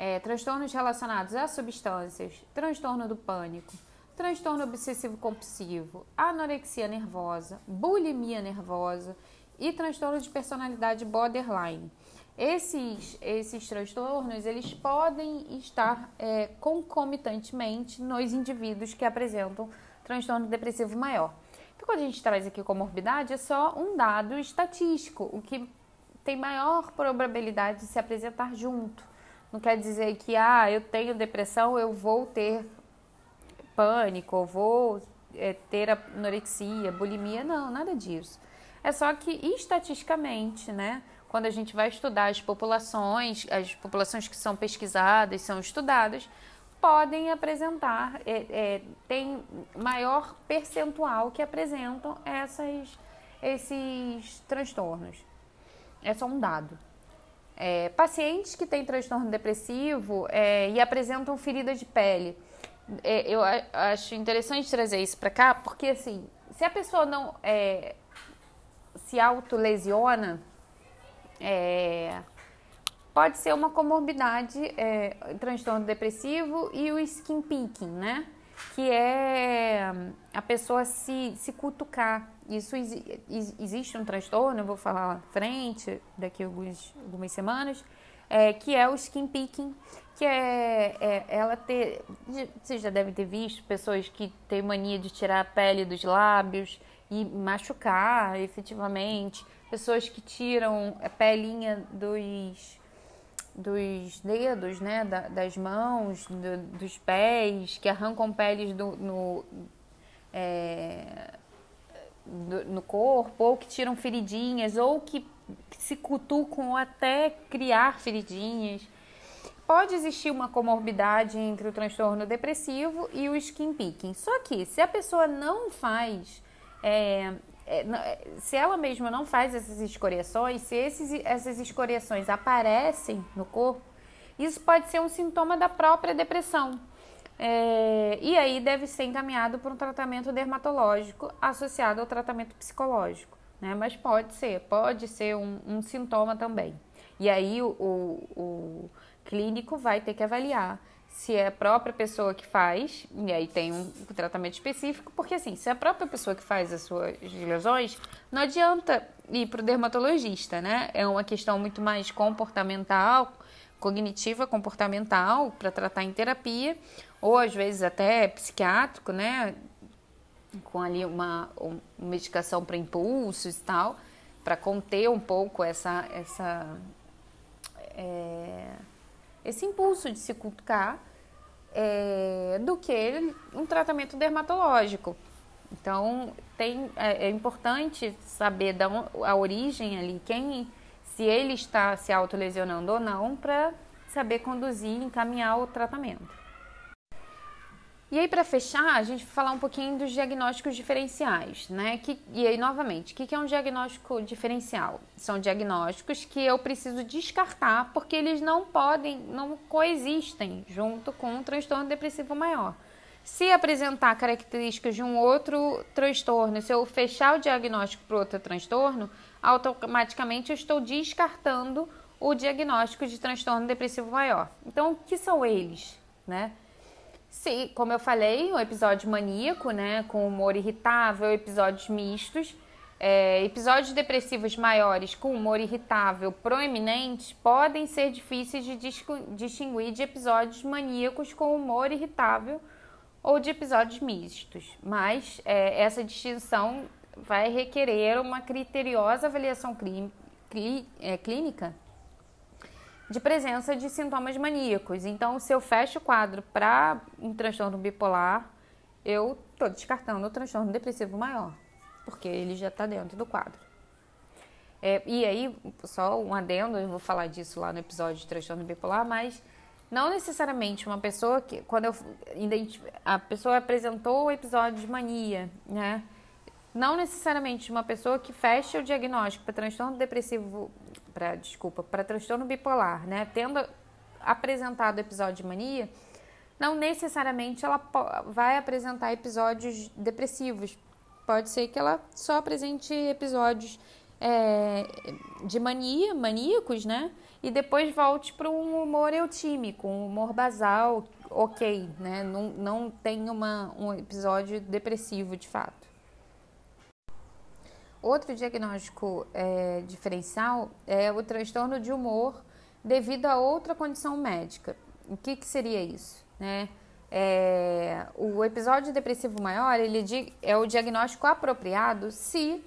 S1: é, transtornos relacionados a substâncias, transtorno do pânico, transtorno obsessivo compulsivo, anorexia nervosa, bulimia nervosa e transtorno de personalidade borderline. Esses, esses transtornos eles podem estar é, concomitantemente nos indivíduos que apresentam transtorno depressivo maior. Então, quando a gente traz aqui comorbidade, é só um dado estatístico, o que tem maior probabilidade de se apresentar junto. Não quer dizer que, ah, eu tenho depressão, eu vou ter pânico, ou vou é, ter anorexia, bulimia. Não, nada disso. É só que estatisticamente, né, quando a gente vai estudar as populações, as populações que são pesquisadas, são estudadas, podem apresentar, é, é, tem maior percentual que apresentam essas, esses transtornos. É só um dado. É, pacientes que têm transtorno depressivo é, e apresentam ferida de pele. É, eu acho interessante trazer isso para cá, porque assim, se a pessoa não é, se autolesiona, é, pode ser uma comorbidade, é, transtorno depressivo e o skin picking, né? Que é a pessoa se, se cutucar. Isso existe um transtorno, eu vou falar lá na frente, daqui a alguns, algumas semanas, é, que é o skin picking, que é, é, ela ter. Vocês já devem ter visto pessoas que têm mania de tirar a pele dos lábios e machucar efetivamente. Pessoas que tiram a pelinha dos, dos dedos, né, da, das mãos, do, dos pés, que arrancam peles do, no, é, do, no corpo, ou que tiram feridinhas, ou que se cutucam até criar feridinhas. Pode existir uma comorbidade entre o transtorno depressivo e o skin picking. Só que se a pessoa não faz é, é, é, se ela mesma não faz essas escoriações, se esses, essas escoriações aparecem no corpo, isso pode ser um sintoma da própria depressão. É, e aí deve ser encaminhado para um tratamento dermatológico associado ao tratamento psicológico. Né? Mas pode ser, pode ser um, um sintoma também. E aí o, o, o clínico vai ter que avaliar se é a própria pessoa que faz, e aí tem um tratamento específico, porque assim, se é a própria pessoa que faz as suas lesões, não adianta ir para o dermatologista, né? É uma questão muito mais comportamental, cognitiva comportamental, para tratar em terapia, ou às vezes até psiquiátrico, né? Com ali uma, uma medicação para impulsos e tal, para conter um pouco essa, essa é, esse impulso de se cutucar é, do que um tratamento dermatológico. Então, tem, é, é importante saber da, a origem ali, quem, se ele está se autolesionando ou não, para saber conduzir e encaminhar o tratamento. E aí, para fechar, a gente vai falar um pouquinho dos diagnósticos diferenciais, né? Que, e aí, novamente, o que é um diagnóstico diferencial? São diagnósticos que eu preciso descartar porque eles não podem, não coexistem junto com um transtorno depressivo maior. Se apresentar características de um outro transtorno, se eu fechar o diagnóstico para outro transtorno, automaticamente eu estou descartando o diagnóstico de transtorno depressivo maior. Então, o que são eles, né? Se, como eu falei, o episódio maníaco, né, com humor irritável, episódios mistos, é, episódios depressivos maiores com humor irritável proeminente podem ser difíceis de distinguir de episódios maníacos com humor irritável ou de episódios mistos, mas é, essa distinção vai requerer uma criteriosa avaliação clí, clí, é, clínica de presença de sintomas maníacos. Então, se eu fecho o quadro para um transtorno bipolar, eu estou descartando o transtorno depressivo maior, porque ele já está dentro do quadro. É, e aí, só um adendo, eu vou falar disso lá no episódio de transtorno bipolar, mas não necessariamente uma pessoa que, quando eu a pessoa apresentou o episódio de mania, né? Não necessariamente uma pessoa que fecha o diagnóstico para transtorno depressivo, para desculpa, para transtorno bipolar, né, tendo apresentado episódio de mania, não necessariamente ela vai apresentar episódios depressivos. Pode ser que ela só apresente episódios é, de mania, maníacos, né? E depois volte para um humor eutímico, um humor basal, ok, né? Não, não tem uma, um episódio depressivo de fato. Outro diagnóstico é, diferencial é o transtorno de humor devido a outra condição médica. O que, que seria isso? Né? É, o episódio depressivo maior ele é o diagnóstico apropriado se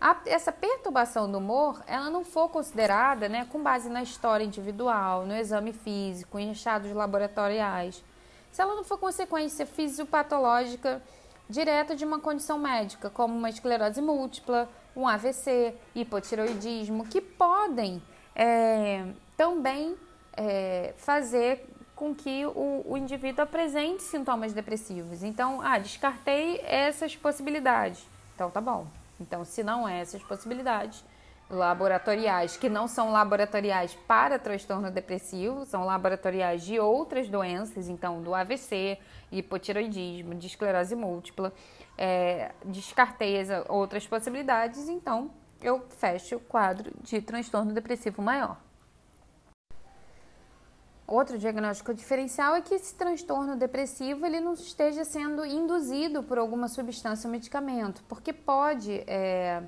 S1: a, essa perturbação do humor ela não for considerada né, com base na história individual, no exame físico, em achados laboratoriais. Se ela não for consequência fisiopatológica direta de uma condição médica, como uma esclerose múltipla, um AVC, hipotiroidismo, que podem é, também é, fazer com que o, o, indivíduo apresente sintomas depressivos. Então, ah, descartei essas possibilidades. Então, tá bom. Então, se não é essas possibilidades, laboratoriais, que não são laboratoriais para transtorno depressivo, são laboratoriais de outras doenças, então do AVC, hipotiroidismo, de esclerose múltipla. É, descartei as outras possibilidades, então eu fecho o quadro de transtorno depressivo maior. Outro diagnóstico diferencial é que esse transtorno depressivo ele não esteja sendo induzido por alguma substância ou medicamento, porque pode é,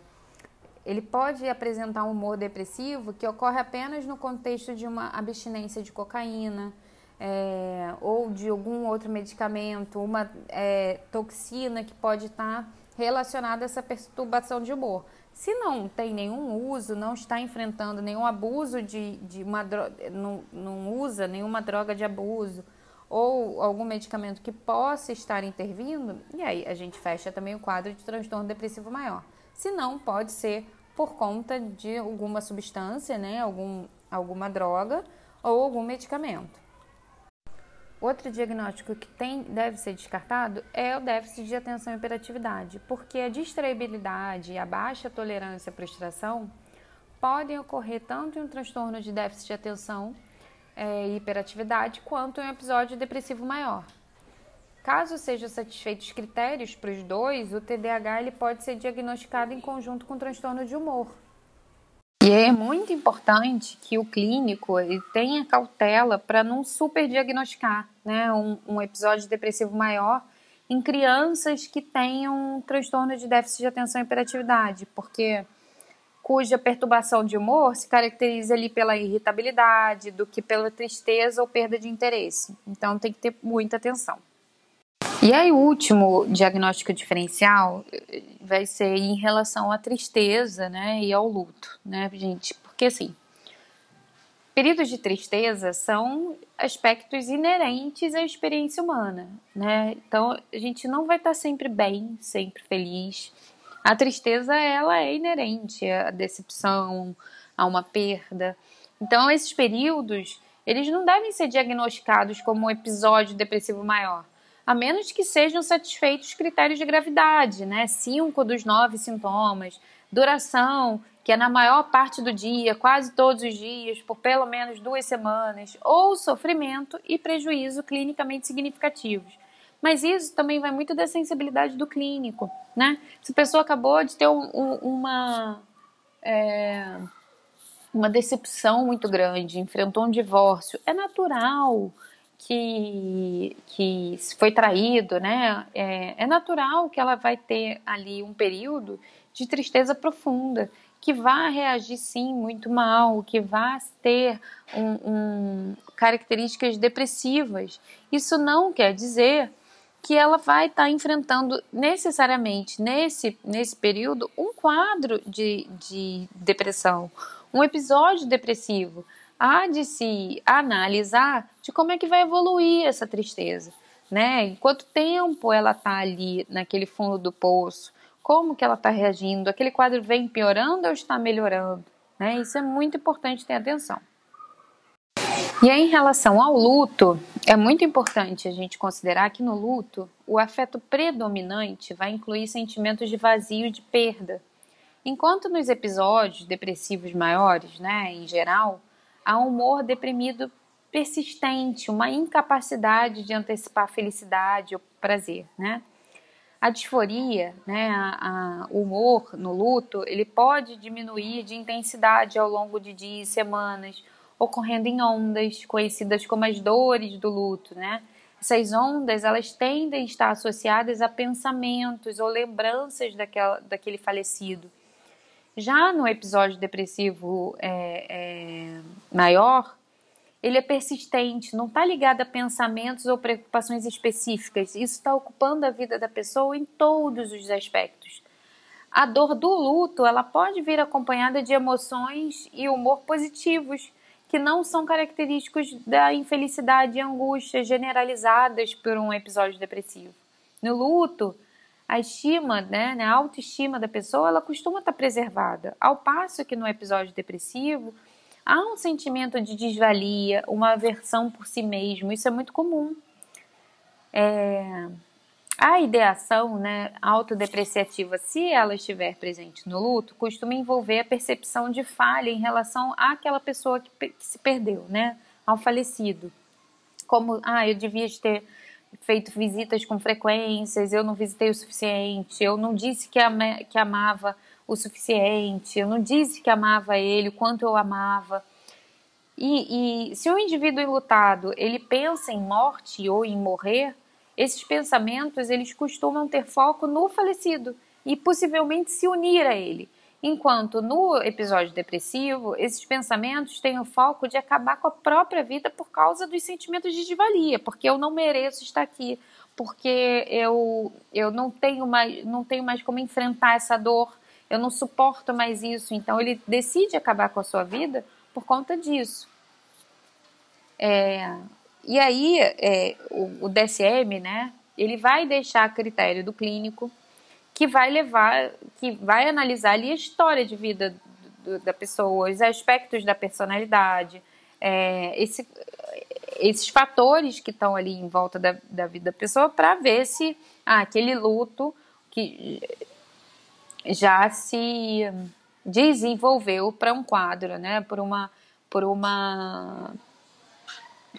S1: ele pode apresentar um humor depressivo que ocorre apenas no contexto de uma abstinência de cocaína é, ou de algum outro medicamento, uma é, toxina que pode estar relacionada a essa perturbação de humor. Se não tem nenhum uso, não está enfrentando nenhum abuso de, de uma droga, não, não usa nenhuma droga de abuso ou algum medicamento que possa estar intervindo, e aí a gente fecha também o quadro de transtorno depressivo maior. Se não, pode ser por conta de alguma substância, né, algum, alguma droga ou algum medicamento. Outro diagnóstico que tem, deve ser descartado é o déficit de atenção e hiperatividade, porque a distraibilidade e a baixa tolerância à frustração podem ocorrer tanto em um transtorno de déficit de atenção é, e hiperatividade quanto em um episódio depressivo maior. Caso sejam satisfeitos critérios para os dois, o TDAH ele pode ser diagnosticado em conjunto com transtorno de humor. E é muito importante que o clínico tenha cautela para não superdiagnosticar né, um, um episódio depressivo maior em crianças que tenham um transtorno de déficit de atenção e hiperatividade, porque cuja perturbação de humor se caracteriza ali pela irritabilidade, do que pela tristeza ou perda de interesse. Então tem que ter muita atenção. E aí, o último diagnóstico diferencial eh, vai ser em relação à tristeza, né, e ao luto, né, gente? Porque assim, períodos de tristeza são aspectos inerentes à experiência humana, né? Então, a gente não vai estar sempre bem, sempre feliz. A tristeza, ela é inerente à decepção, a uma perda. Então, esses períodos, eles não devem ser diagnosticados como um episódio depressivo maior a menos que sejam satisfeitos os critérios de gravidade, né? Cinco dos nove sintomas, duração, que é na maior parte do dia, quase todos os dias, por pelo menos duas semanas, ou sofrimento e prejuízo clinicamente significativos. Mas isso também vai muito da sensibilidade do clínico, né? Se a pessoa acabou de ter um, um, uma. É, uma decepção muito grande, enfrentou um divórcio, é natural que, que foi traído, né? É, é natural que ela vai ter ali um período de tristeza profunda, que vai reagir sim muito mal, que vai ter um, um, características depressivas. Isso não quer dizer que ela vai estar tá enfrentando necessariamente nesse, nesse período um quadro de, de depressão, um episódio depressivo. Há de se analisar de como é que vai evoluir essa tristeza, né? Em quanto tempo ela está ali naquele fundo do poço, como que ela está reagindo, aquele quadro vem piorando ou está melhorando, né? Isso é muito importante ter atenção. E aí, em relação ao luto, é muito importante a gente considerar que no luto, o afeto predominante vai incluir sentimentos de vazio e de perda. Enquanto nos episódios depressivos maiores, né, em geral, há um humor deprimido persistente, uma incapacidade de antecipar felicidade ou prazer, né? A disforia, né, a, a, o humor no luto, ele pode diminuir de intensidade ao longo de dias e semanas, ocorrendo em ondas conhecidas como as dores do luto, né? Essas ondas, elas tendem a estar associadas a pensamentos ou lembranças daquela, daquele falecido. Já no episódio depressivo é, é, maior, ele é persistente, não está ligado a pensamentos ou preocupações específicas. Isso está ocupando a vida da pessoa em todos os aspectos. A dor do luto, ela pode vir acompanhada de emoções e humor positivos, que não são característicos da infelicidade e angústia generalizadas por um episódio depressivo. No luto, a estima, né, a autoestima da pessoa, ela costuma estar preservada, ao passo que no episódio depressivo há um sentimento de desvalia, uma aversão por si mesmo, isso é muito comum. É, a ideação né, autodepreciativa, se ela estiver presente no luto, costuma envolver a percepção de falha em relação àquela pessoa que, que se perdeu, né, ao falecido. Como, ah, eu devia ter feito visitas com frequências, eu não visitei o suficiente, eu não disse que, ama, que amava o suficiente, eu não disse que amava ele, o quanto eu amava. E, e se o indivíduo enlutado ele pensa em morte ou em morrer, esses pensamentos eles costumam ter foco no falecido e possivelmente se unir a ele. Enquanto no episódio depressivo, esses pensamentos têm o foco de acabar com a própria vida por causa dos sentimentos de desvalia, porque eu não mereço estar aqui, porque eu, eu não, tenho mais, não tenho mais como enfrentar essa dor, eu não suporto mais isso. Então ele decide acabar com a sua vida por conta disso. É, e aí, é, o, o, DSM, né, ele vai deixar a critério do clínico, que vai levar, que vai analisar ali a história de vida do, da pessoa, os aspectos da personalidade, é, esse, esses fatores que estão ali em volta da, da vida da pessoa, para ver se ah, aquele luto que já se desenvolveu para um quadro, né, por uma, por uma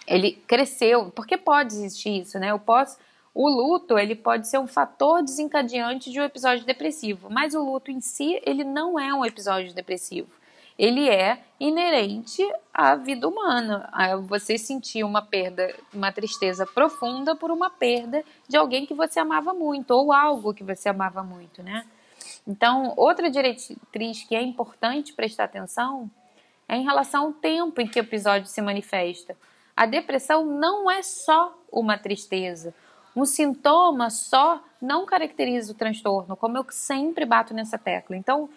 S1: ele cresceu, porque pode existir isso, né? O pós, o luto, ele pode ser um fator desencadeante de um episódio depressivo, mas o luto em si, ele não é um episódio depressivo. Ele é inerente à vida humana. A você sentir uma perda, uma tristeza profunda por uma perda de alguém que você amava muito ou algo que você amava muito, né? Então, outra diretriz que é importante prestar atenção é em relação ao tempo em que o episódio se manifesta. A depressão não é só uma tristeza. Um sintoma só não caracteriza o transtorno, como eu sempre bato nessa tecla. Então,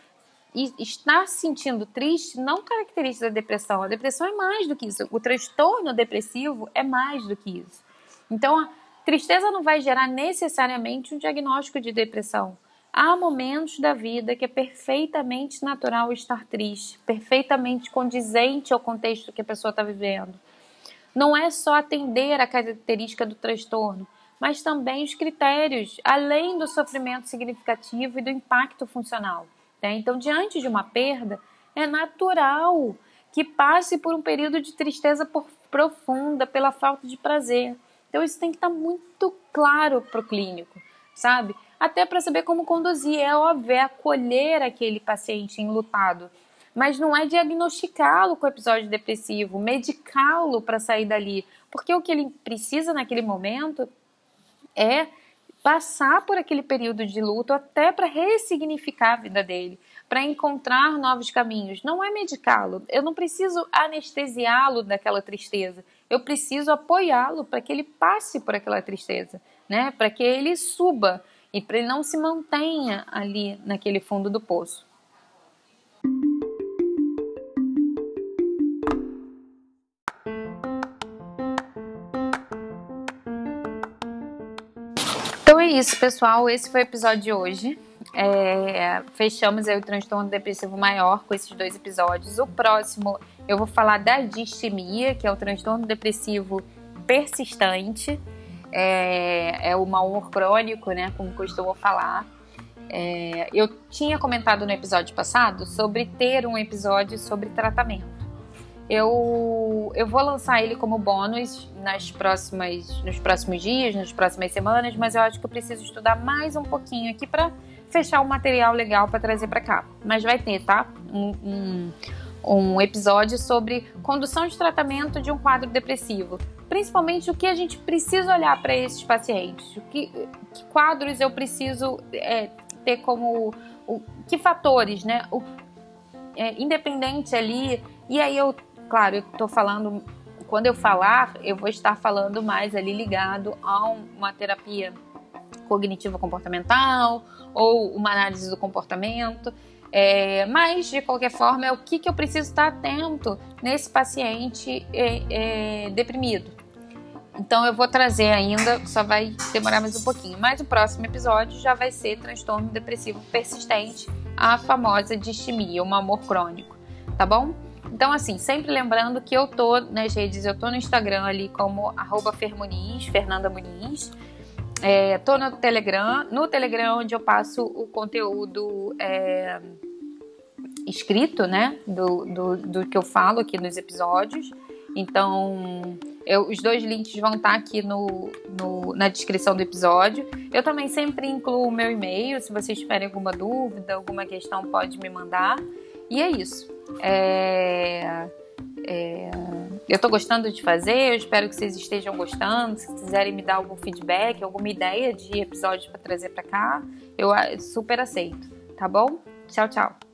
S1: estar se sentindo triste não caracteriza a depressão. A depressão é mais do que isso. O transtorno depressivo é mais do que isso. Então, a tristeza não vai gerar necessariamente um diagnóstico de depressão. Há momentos da vida que é perfeitamente natural estar triste, perfeitamente condizente ao contexto que a pessoa está vivendo não é só atender a característica do transtorno, mas também os critérios, além do sofrimento significativo e do impacto funcional. Né? Então, diante de uma perda, é natural que passe por um período de tristeza profunda pela falta de prazer. Então, isso tem que estar muito claro para o clínico, sabe? Até para saber como conduzir. É óbvio, é acolher aquele paciente enlutado. mas não é diagnosticá-lo com episódio depressivo, medicá-lo para sair dali, porque o que ele precisa naquele momento é passar por aquele período de luto até para ressignificar a vida dele, para encontrar novos caminhos. Não é medicá-lo. Eu não preciso anestesiá-lo daquela tristeza. Eu preciso apoiá-lo para que ele passe por aquela tristeza, né? Para que ele suba e para ele não se mantenha ali naquele fundo do poço. Então é isso, pessoal. Esse foi o episódio de hoje. É, fechamos aí o transtorno depressivo maior com esses dois episódios. O próximo eu vou falar da distimia, que é o transtorno depressivo persistente. É, é o mal crônico, né? Como costumo falar. É, eu tinha comentado no episódio passado sobre ter um episódio sobre tratamento. Eu, eu vou lançar ele como bônus nas próximas, nos próximos dias, nas próximas semanas, mas eu acho que eu preciso estudar mais um pouquinho aqui para fechar um material legal para trazer para cá. Mas vai ter, tá? Um, um, um episódio sobre condução de tratamento de um quadro depressivo. Principalmente o que a gente precisa olhar para esses pacientes. O que, que quadros eu preciso é, ter como. O, que fatores, né? O, é, independente ali. E aí eu Claro, eu estou falando, quando eu falar, eu vou estar falando mais ali ligado a uma terapia cognitiva comportamental ou uma análise do comportamento. É, mas, de qualquer forma, é o que, que eu preciso estar atento nesse paciente é, é, deprimido. Então, eu vou trazer ainda, só vai demorar mais um pouquinho. Mas o próximo episódio já vai ser transtorno depressivo persistente, a famosa distimia, um amor crônico. Tá bom? Então, assim, sempre lembrando que eu tô nas redes, eu tô no Instagram ali como arroba Fernanda Muniz. É, tô no Telegram, no Telegram onde eu passo o conteúdo é, escrito, né, do, do, do, que eu falo aqui nos episódios. Então, eu, os dois links vão estar tá aqui no, no, na descrição do episódio. Eu também sempre incluo o meu e-mail, se vocês tiverem alguma dúvida, alguma questão, pode me mandar. E é isso. É, é, eu estou gostando de fazer, eu espero que vocês estejam gostando. Se quiserem me dar algum feedback, alguma ideia de episódios para trazer para cá, eu super aceito, tá bom? Tchau, tchau.